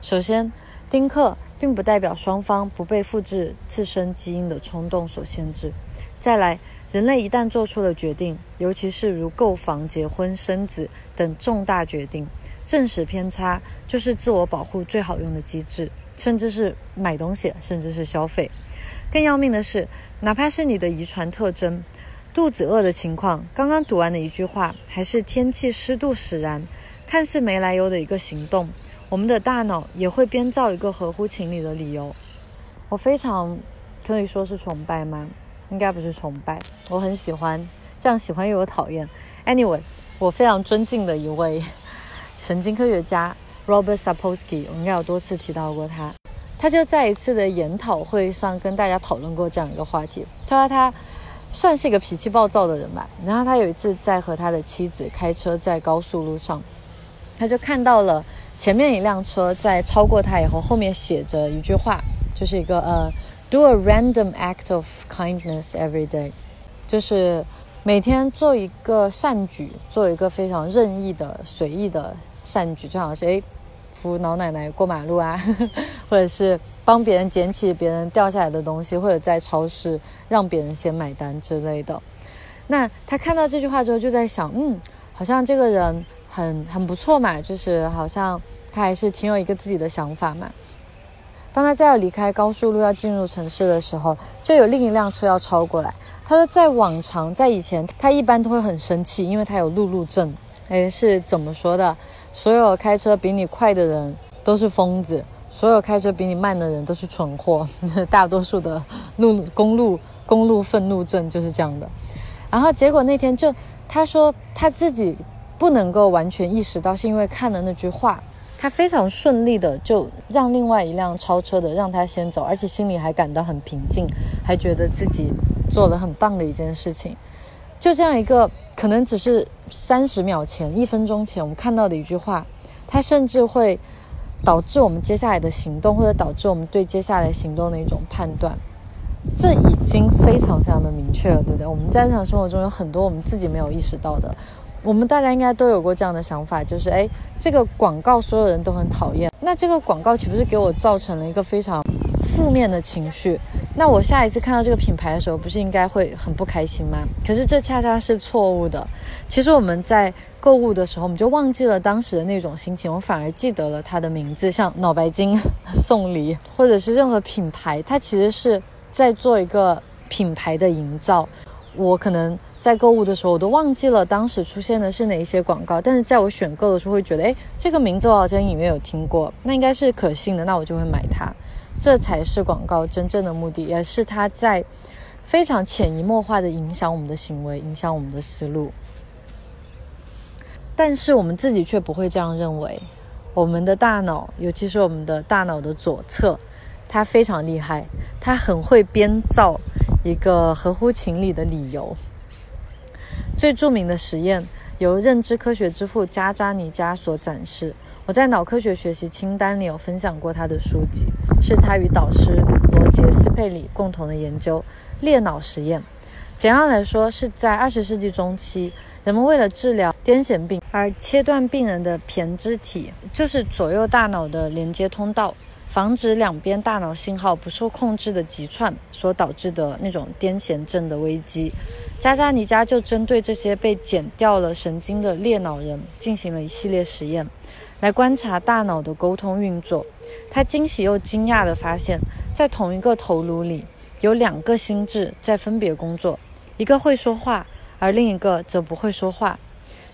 首先，丁克并不代表双方不被复制自身基因的冲动所限制。再来。人类一旦做出了决定，尤其是如购房、结婚、生子等重大决定，正史偏差就是自我保护最好用的机制，甚至是买东西，甚至是消费。更要命的是，哪怕是你的遗传特征，肚子饿的情况，刚刚读完的一句话，还是天气湿度使然，看似没来由的一个行动，我们的大脑也会编造一个合乎情理的理由。我非常可以说是崇拜吗？应该不是崇拜，我很喜欢，这样喜欢又有讨厌。Anyway，我非常尊敬的一位神经科学家 Robert Sapolsky，我应该有多次提到过他。他就在一次的研讨会上跟大家讨论过这样一个话题。他说他算是一个脾气暴躁的人吧。然后他有一次在和他的妻子开车在高速路上，他就看到了前面一辆车在超过他以后，后面写着一句话，就是一个呃。Do a random act of kindness every day，就是每天做一个善举，做一个非常任意的、随意的善举，就好像是哎扶老奶奶过马路啊，或者是帮别人捡起别人掉下来的东西，或者在超市让别人先买单之类的。那他看到这句话之后，就在想，嗯，好像这个人很很不错嘛，就是好像他还是挺有一个自己的想法嘛。当他再要离开高速路要进入城市的时候，就有另一辆车要超过来。他说，在往常，在以前，他一般都会很生气，因为他有路怒症。诶，是怎么说的？所有开车比你快的人都是疯子，所有开车比你慢的人都是蠢货。大多数的路公路公路愤怒症就是这样的。然后结果那天就他说他自己不能够完全意识到，是因为看了那句话。他非常顺利的就让另外一辆超车的让他先走，而且心里还感到很平静，还觉得自己做了很棒的一件事情。就这样一个可能只是三十秒前、一分钟前我们看到的一句话，它甚至会导致我们接下来的行动，或者导致我们对接下来行动的一种判断。这已经非常非常的明确了，对不对？我们在日常生活中有很多我们自己没有意识到的。我们大家应该都有过这样的想法，就是哎，这个广告所有人都很讨厌，那这个广告岂不是给我造成了一个非常负面的情绪？那我下一次看到这个品牌的时候，不是应该会很不开心吗？可是这恰恰是错误的。其实我们在购物的时候，我们就忘记了当时的那种心情，我反而记得了它的名字，像脑白金、送礼，或者是任何品牌，它其实是在做一个品牌的营造。我可能在购物的时候，我都忘记了当时出现的是哪一些广告，但是在我选购的时候会觉得，哎，这个名字我好像隐约有听过，那应该是可信的，那我就会买它。这才是广告真正的目的，也是它在非常潜移默化的影响我们的行为，影响我们的思路。但是我们自己却不会这样认为。我们的大脑，尤其是我们的大脑的左侧，他非常厉害，他很会编造一个合乎情理的理由。最著名的实验由认知科学之父加扎尼加所展示。我在脑科学学习清单里有分享过他的书籍，是他与导师罗杰斯佩里共同的研究裂脑实验。简要来说，是在二十世纪中期。人们为了治疗癫痫病而切断病人的胼胝体，就是左右大脑的连接通道，防止两边大脑信号不受控制的急窜所导致的那种癫痫症的危机。加扎尼加就针对这些被剪掉了神经的裂脑人进行了一系列实验，来观察大脑的沟通运作。他惊喜又惊讶地发现，在同一个头颅里有两个心智在分别工作，一个会说话。而另一个则不会说话，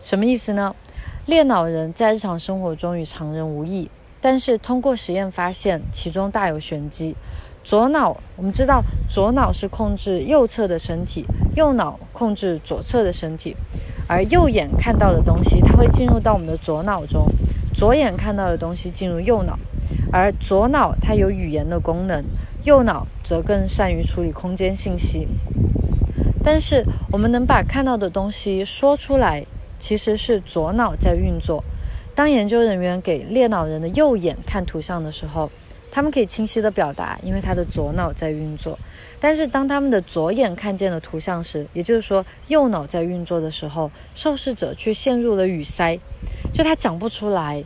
什么意思呢？裂脑人在日常生活中与常人无异，但是通过实验发现其中大有玄机。左脑，我们知道左脑是控制右侧的身体，右脑控制左侧的身体，而右眼看到的东西，它会进入到我们的左脑中；左眼看到的东西进入右脑，而左脑它有语言的功能，右脑则更善于处理空间信息。但是我们能把看到的东西说出来，其实是左脑在运作。当研究人员给裂脑人的右眼看图像的时候，他们可以清晰的表达，因为他的左脑在运作。但是当他们的左眼看见了图像时，也就是说右脑在运作的时候，受试者却陷入了语塞，就他讲不出来，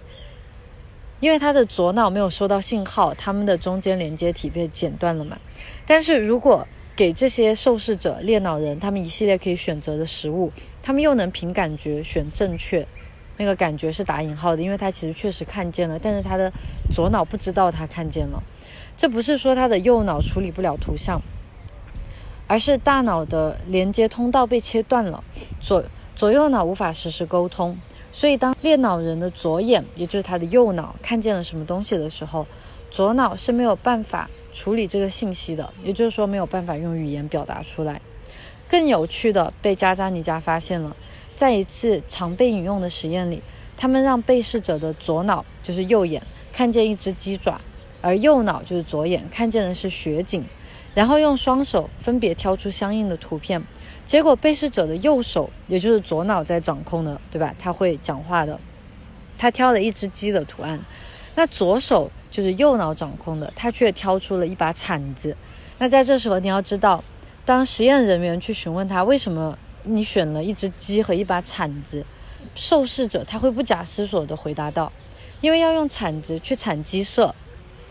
因为他的左脑没有收到信号，他们的中间连接体被剪断了嘛。但是如果给这些受试者裂脑人，他们一系列可以选择的食物，他们又能凭感觉选正确。那个感觉是打引号的，因为他其实确实看见了，但是他的左脑不知道他看见了。这不是说他的右脑处理不了图像，而是大脑的连接通道被切断了，左左右脑无法实时沟通。所以当裂脑人的左眼，也就是他的右脑看见了什么东西的时候，左脑是没有办法。处理这个信息的，也就是说没有办法用语言表达出来。更有趣的被加扎尼加发现了，在一次常被引用的实验里，他们让被试者的左脑，就是右眼，看见一只鸡爪，而右脑就是左眼看见的是雪景，然后用双手分别挑出相应的图片。结果被试者的右手，也就是左脑在掌控的，对吧？他会讲话的，他挑了一只鸡的图案，那左手。就是右脑掌控的，他却挑出了一把铲子。那在这时候，你要知道，当实验人员去询问他为什么你选了一只鸡和一把铲子，受试者他会不假思索地回答道：“因为要用铲子去铲鸡舍。”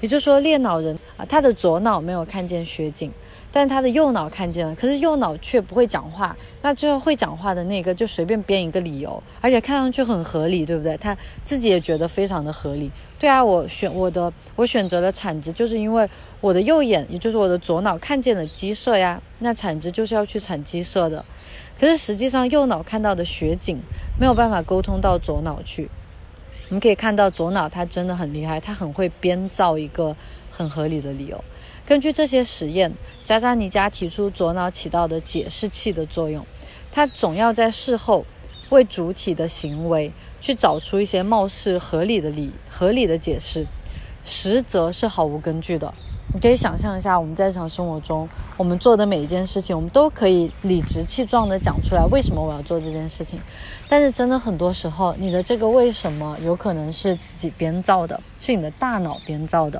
也就是说，猎脑人啊，他的左脑没有看见雪景。但他的右脑看见了，可是右脑却不会讲话。那最后会讲话的那个就随便编一个理由，而且看上去很合理，对不对？他自己也觉得非常的合理。对啊，我选我的，我选择了铲子，就是因为我的右眼，也就是我的左脑看见了鸡舍呀。那铲子就是要去铲鸡舍的。可是实际上右脑看到的雪景没有办法沟通到左脑去。我们可以看到左脑他真的很厉害，他很会编造一个很合理的理由。根据这些实验，加扎尼加提出左脑起到的解释器的作用，他总要在事后为主体的行为去找出一些貌似合理的理合理的解释，实则是毫无根据的。你可以想象一下，我们在日常生活中，我们做的每一件事情，我们都可以理直气壮地讲出来为什么我要做这件事情，但是真的很多时候，你的这个为什么有可能是自己编造的，是你的大脑编造的。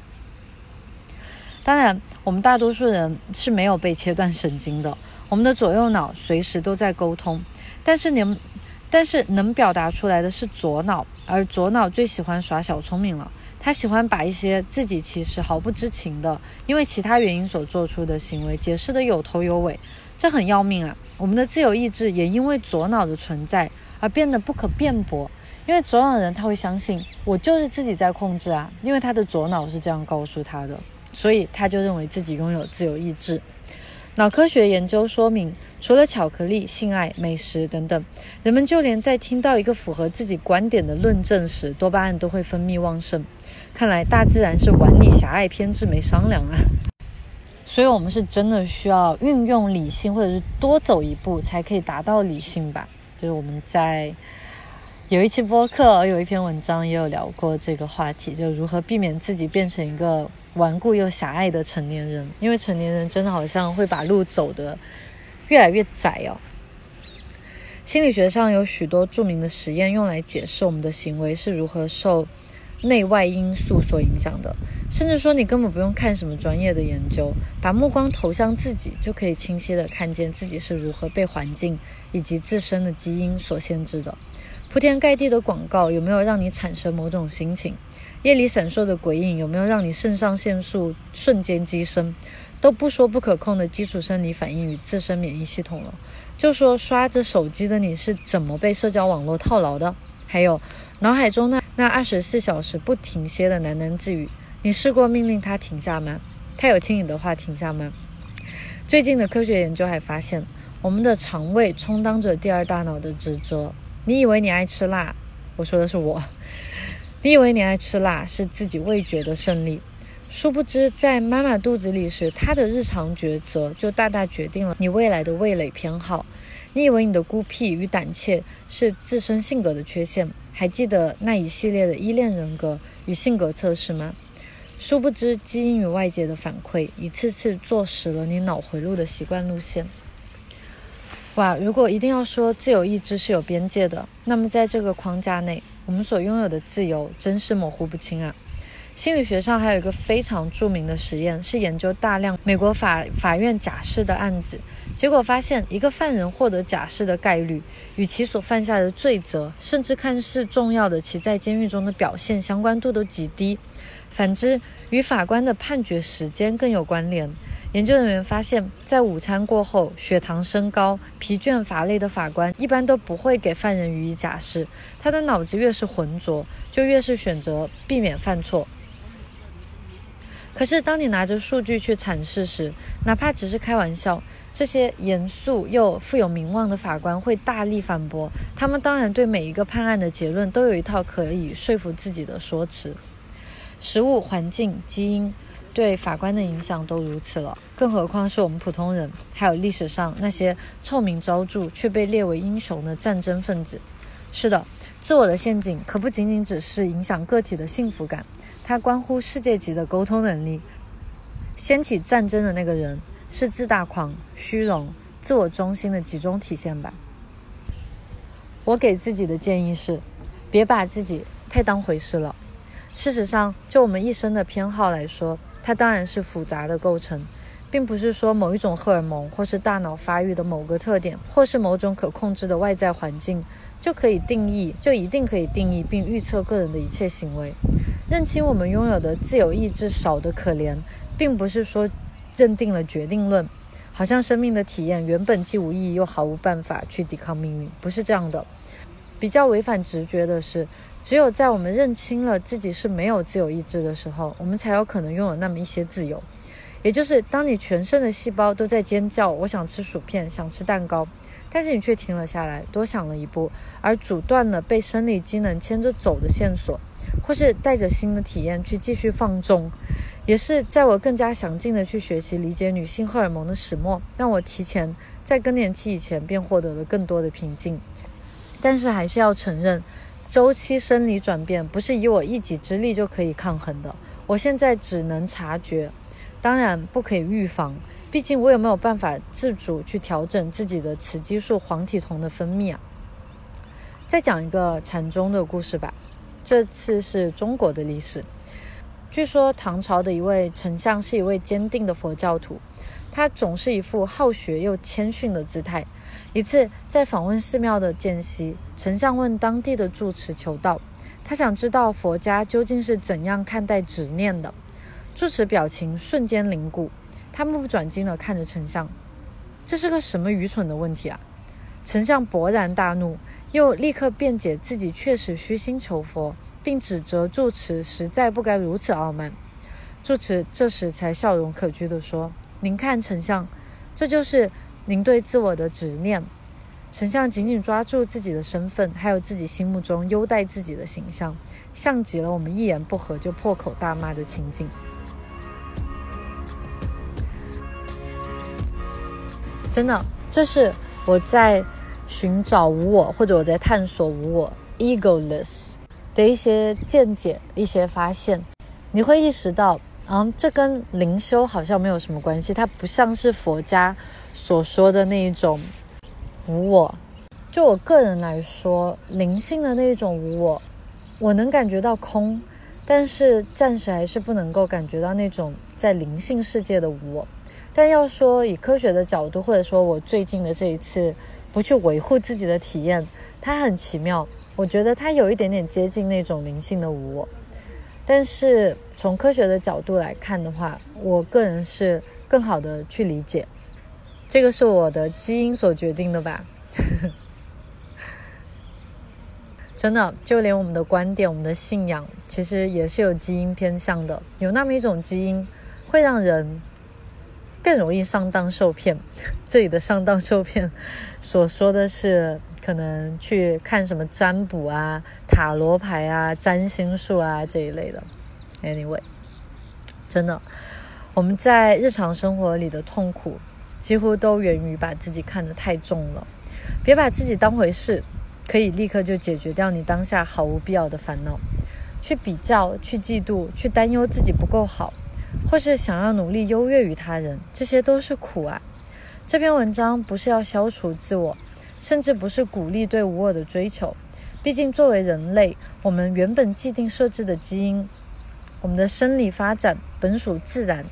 当然，我们大多数人是没有被切断神经的。我们的左右脑随时都在沟通，但是能，但是能表达出来的是左脑，而左脑最喜欢耍小聪明了。他喜欢把一些自己其实毫不知情的，因为其他原因所做出的行为解释的有头有尾，这很要命啊！我们的自由意志也因为左脑的存在而变得不可辩驳，因为左脑的人他会相信我就是自己在控制啊，因为他的左脑是这样告诉他的。所以他就认为自己拥有自由意志。脑科学研究说明，除了巧克力、性爱、美食等等，人们就连在听到一个符合自己观点的论证时，多巴胺都会分泌旺盛。看来大自然是玩你狭隘偏执没商量啊！所以，我们是真的需要运用理性，或者是多走一步，才可以达到理性吧？就是我们在有一期播客，有一篇文章也有聊过这个话题，就如何避免自己变成一个。顽固又狭隘的成年人，因为成年人真的好像会把路走得越来越窄哦。心理学上有许多著名的实验用来解释我们的行为是如何受内外因素所影响的，甚至说你根本不用看什么专业的研究，把目光投向自己，就可以清晰地看见自己是如何被环境以及自身的基因所限制的。铺天盖地的广告有没有让你产生某种心情？夜里闪烁的鬼影有没有让你肾上腺素瞬间激升？都不说不可控的基础生理反应与自身免疫系统了，就说刷着手机的你是怎么被社交网络套牢的？还有脑海中那那二十四小时不停歇的喃喃自语，你试过命令它停下吗？它有听你的话停下吗？最近的科学研究还发现，我们的肠胃充当着第二大脑的职责。你以为你爱吃辣？我说的是我。你以为你爱吃辣是自己味觉的胜利，殊不知在妈妈肚子里时，她的日常抉择就大大决定了你未来的味蕾偏好。你以为你的孤僻与胆怯是自身性格的缺陷，还记得那一系列的依恋人格与性格测试吗？殊不知基因与外界的反馈一次次坐实了你脑回路的习惯路线。哇，如果一定要说自由意志是有边界的，那么在这个框架内。我们所拥有的自由真是模糊不清啊！心理学上还有一个非常著名的实验，是研究大量美国法法院假释的案子，结果发现，一个犯人获得假释的概率与其所犯下的罪责，甚至看似重要的其在监狱中的表现相关度都极低。反之，与法官的判决时间更有关联。研究人员发现，在午餐过后血糖升高、疲倦乏累的法官，一般都不会给犯人予以假释。他的脑子越是浑浊，就越是选择避免犯错。可是，当你拿着数据去阐释时，哪怕只是开玩笑，这些严肃又富有名望的法官会大力反驳。他们当然对每一个判案的结论都有一套可以说服自己的说辞。食物、环境、基因。对法官的影响都如此了，更何况是我们普通人，还有历史上那些臭名昭著却被列为英雄的战争分子。是的，自我的陷阱可不仅仅只是影响个体的幸福感，它关乎世界级的沟通能力。掀起战争的那个人是自大狂、虚荣、自我中心的集中体现吧。我给自己的建议是，别把自己太当回事了。事实上，就我们一生的偏好来说，它当然是复杂的构成，并不是说某一种荷尔蒙，或是大脑发育的某个特点，或是某种可控制的外在环境，就可以定义，就一定可以定义并预测个人的一切行为。认清我们拥有的自由意志少得可怜，并不是说认定了决定论，好像生命的体验原本既无意义又毫无办法去抵抗命运，不是这样的。比较违反直觉的是。只有在我们认清了自己是没有自由意志的时候，我们才有可能拥有那么一些自由。也就是当你全身的细胞都在尖叫“我想吃薯片，想吃蛋糕”，但是你却停了下来，多想了一步，而阻断了被生理机能牵着走的线索，或是带着新的体验去继续放纵，也是在我更加详尽的去学习理解女性荷尔蒙的始末，让我提前在更年期以前便获得了更多的平静。但是还是要承认。周期生理转变不是以我一己之力就可以抗衡的。我现在只能察觉，当然不可以预防。毕竟我也没有办法自主去调整自己的雌激素黄体酮的分泌啊？再讲一个禅宗的故事吧。这次是中国的历史。据说唐朝的一位丞相是一位坚定的佛教徒，他总是一副好学又谦逊的姿态。一次，在访问寺庙的间隙，丞相问当地的住持求道，他想知道佛家究竟是怎样看待执念的。住持表情瞬间凝固，他目不转睛地看着丞相，这是个什么愚蠢的问题啊！丞相勃然大怒，又立刻辩解自己确实虚心求佛，并指责住持实在不该如此傲慢。住持这时才笑容可掬地说：“您看，丞相，这就是您对自我的执念。”丞相紧紧抓住自己的身份，还有自己心目中优待自己的形象，像极了我们一言不合就破口大骂的情景。真的，这是我在寻找无我，或者我在探索无我 （egoless） 的一些见解、一些发现。你会意识到，嗯，这跟灵修好像没有什么关系，它不像是佛家所说的那一种。无我，就我个人来说，灵性的那一种无我，我能感觉到空，但是暂时还是不能够感觉到那种在灵性世界的无我。但要说以科学的角度，或者说我最近的这一次不去维护自己的体验，它很奇妙。我觉得它有一点点接近那种灵性的无我，但是从科学的角度来看的话，我个人是更好的去理解。这个是我的基因所决定的吧？真的，就连我们的观点、我们的信仰，其实也是有基因偏向的。有那么一种基因，会让人更容易上当受骗。这里的上当受骗，所说的是可能去看什么占卜啊、塔罗牌啊、占星术啊这一类的。Anyway，真的，我们在日常生活里的痛苦。几乎都源于把自己看得太重了，别把自己当回事，可以立刻就解决掉你当下毫无必要的烦恼。去比较，去嫉妒，去担忧自己不够好，或是想要努力优越于他人，这些都是苦啊。这篇文章不是要消除自我，甚至不是鼓励对无我的追求。毕竟作为人类，我们原本既定设置的基因，我们的生理发展本属自然。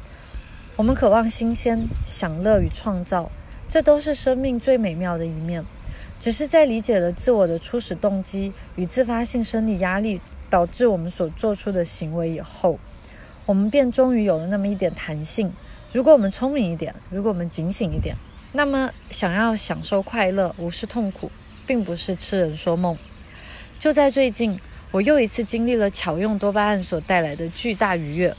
我们渴望新鲜、享乐与创造，这都是生命最美妙的一面。只是在理解了自我的初始动机与自发性生理压力导致我们所做出的行为以后，我们便终于有了那么一点弹性。如果我们聪明一点，如果我们警醒一点，那么想要享受快乐、无视痛苦，并不是痴人说梦。就在最近，我又一次经历了巧用多巴胺所带来的巨大愉悦。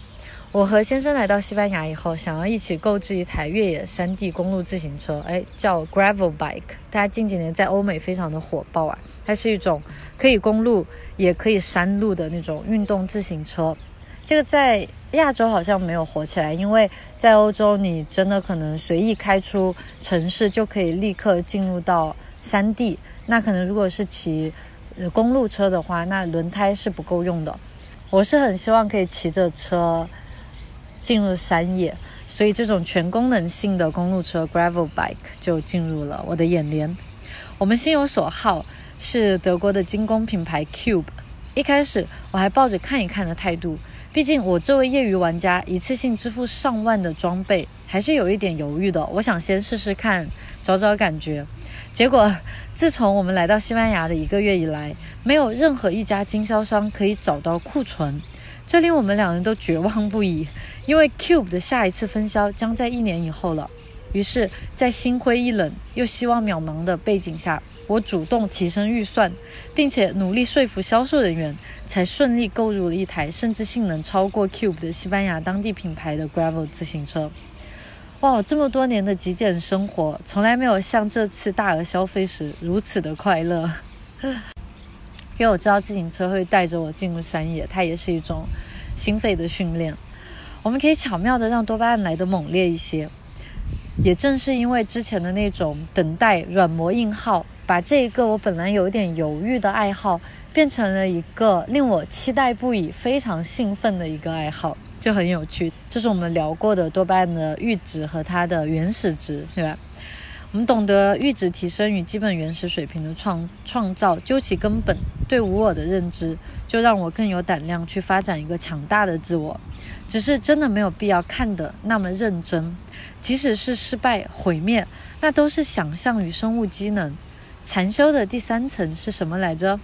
我和先生来到西班牙以后，想要一起购置一台越野山地公路自行车，哎，叫 Gravel Bike。它近几年在欧美非常的火爆啊。它是一种可以公路也可以山路的那种运动自行车。这个在亚洲好像没有火起来，因为在欧洲你真的可能随意开出城市就可以立刻进入到山地。那可能如果是骑公路车的话，那轮胎是不够用的。我是很希望可以骑着车。进入山野，所以这种全功能性的公路车 （gravel bike） 就进入了我的眼帘。我们心有所好，是德国的精工品牌 Cube。一开始我还抱着看一看的态度，毕竟我这位业余玩家一次性支付上万的装备，还是有一点犹豫的。我想先试试看，找找感觉。结果，自从我们来到西班牙的一个月以来，没有任何一家经销商可以找到库存。这令我们两人都绝望不已，因为 Cube 的下一次分销将在一年以后了。于是，在心灰意冷又希望渺茫的背景下，我主动提升预算，并且努力说服销售人员，才顺利购入了一台甚至性能超过 Cube 的西班牙当地品牌的 Gravel 自行车。哇，这么多年的极简生活，从来没有像这次大额消费时如此的快乐。因为我知道自行车会带着我进入山野，它也是一种心肺的训练。我们可以巧妙的让多巴胺来的猛烈一些。也正是因为之前的那种等待软磨硬耗，把这一个我本来有点犹豫的爱好，变成了一个令我期待不已、非常兴奋的一个爱好，就很有趣。这是我们聊过的多巴胺的阈值和它的原始值，对吧？我们懂得阈值提升与基本原始水平的创创造，究其根本，对无我的认知，就让我更有胆量去发展一个强大的自我。只是真的没有必要看得那么认真，即使是失败毁灭，那都是想象与生物机能。禅修的第三层是什么来着？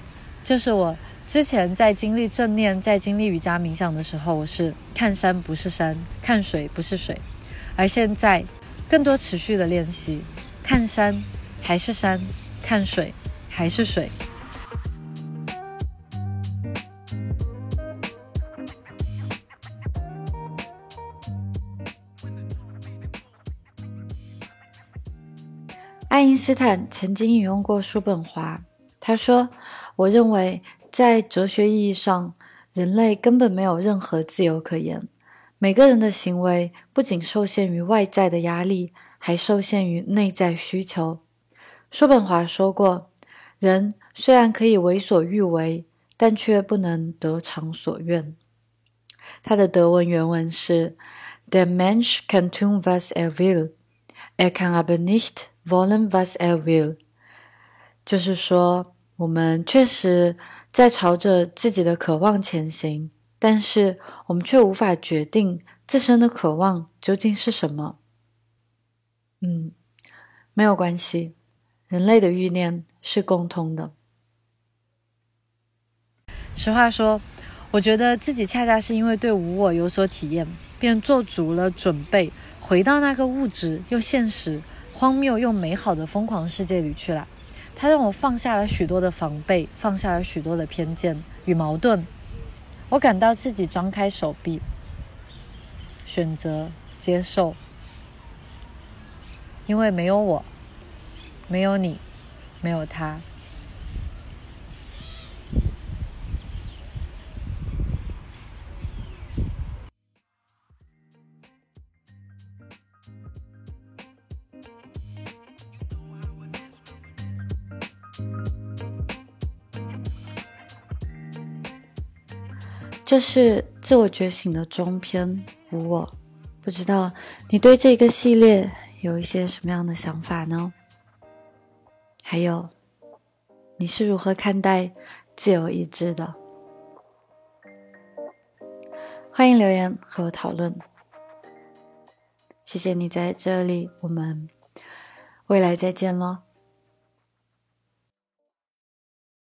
就是我之前在经历正念、在经历瑜伽冥想的时候，我是看山不是山，看水不是水，而现在更多持续的练习。看山还是山，看水还是水。爱因斯坦曾经引用过叔本华，他说：“我认为，在哲学意义上，人类根本没有任何自由可言。每个人的行为不仅受限于外在的压力，还受限于内在需求。”叔本华说过：“人虽然可以为所欲为，但却不能得偿所愿。”他的德文原文是：“Der Mensch kann tun, was er will, er kann aber nicht wollen, was er will。”就是说，我们确实在朝着自己的渴望前行，但是我们却无法决定自身的渴望究竟是什么。嗯，没有关系，人类的欲念是共通的。实话说。我觉得自己恰恰是因为对无我有所体验，便做足了准备，回到那个物质又现实、荒谬又美好的疯狂世界里去了。它让我放下了许多的防备，放下了许多的偏见与矛盾。我感到自己张开手臂，选择接受，因为没有我，没有你，没有他。这是自我觉醒的中篇无我，不知道你对这个系列有一些什么样的想法呢？还有，你是如何看待自由意志的？欢迎留言和我讨论。谢谢你在这里，我们未来再见喽。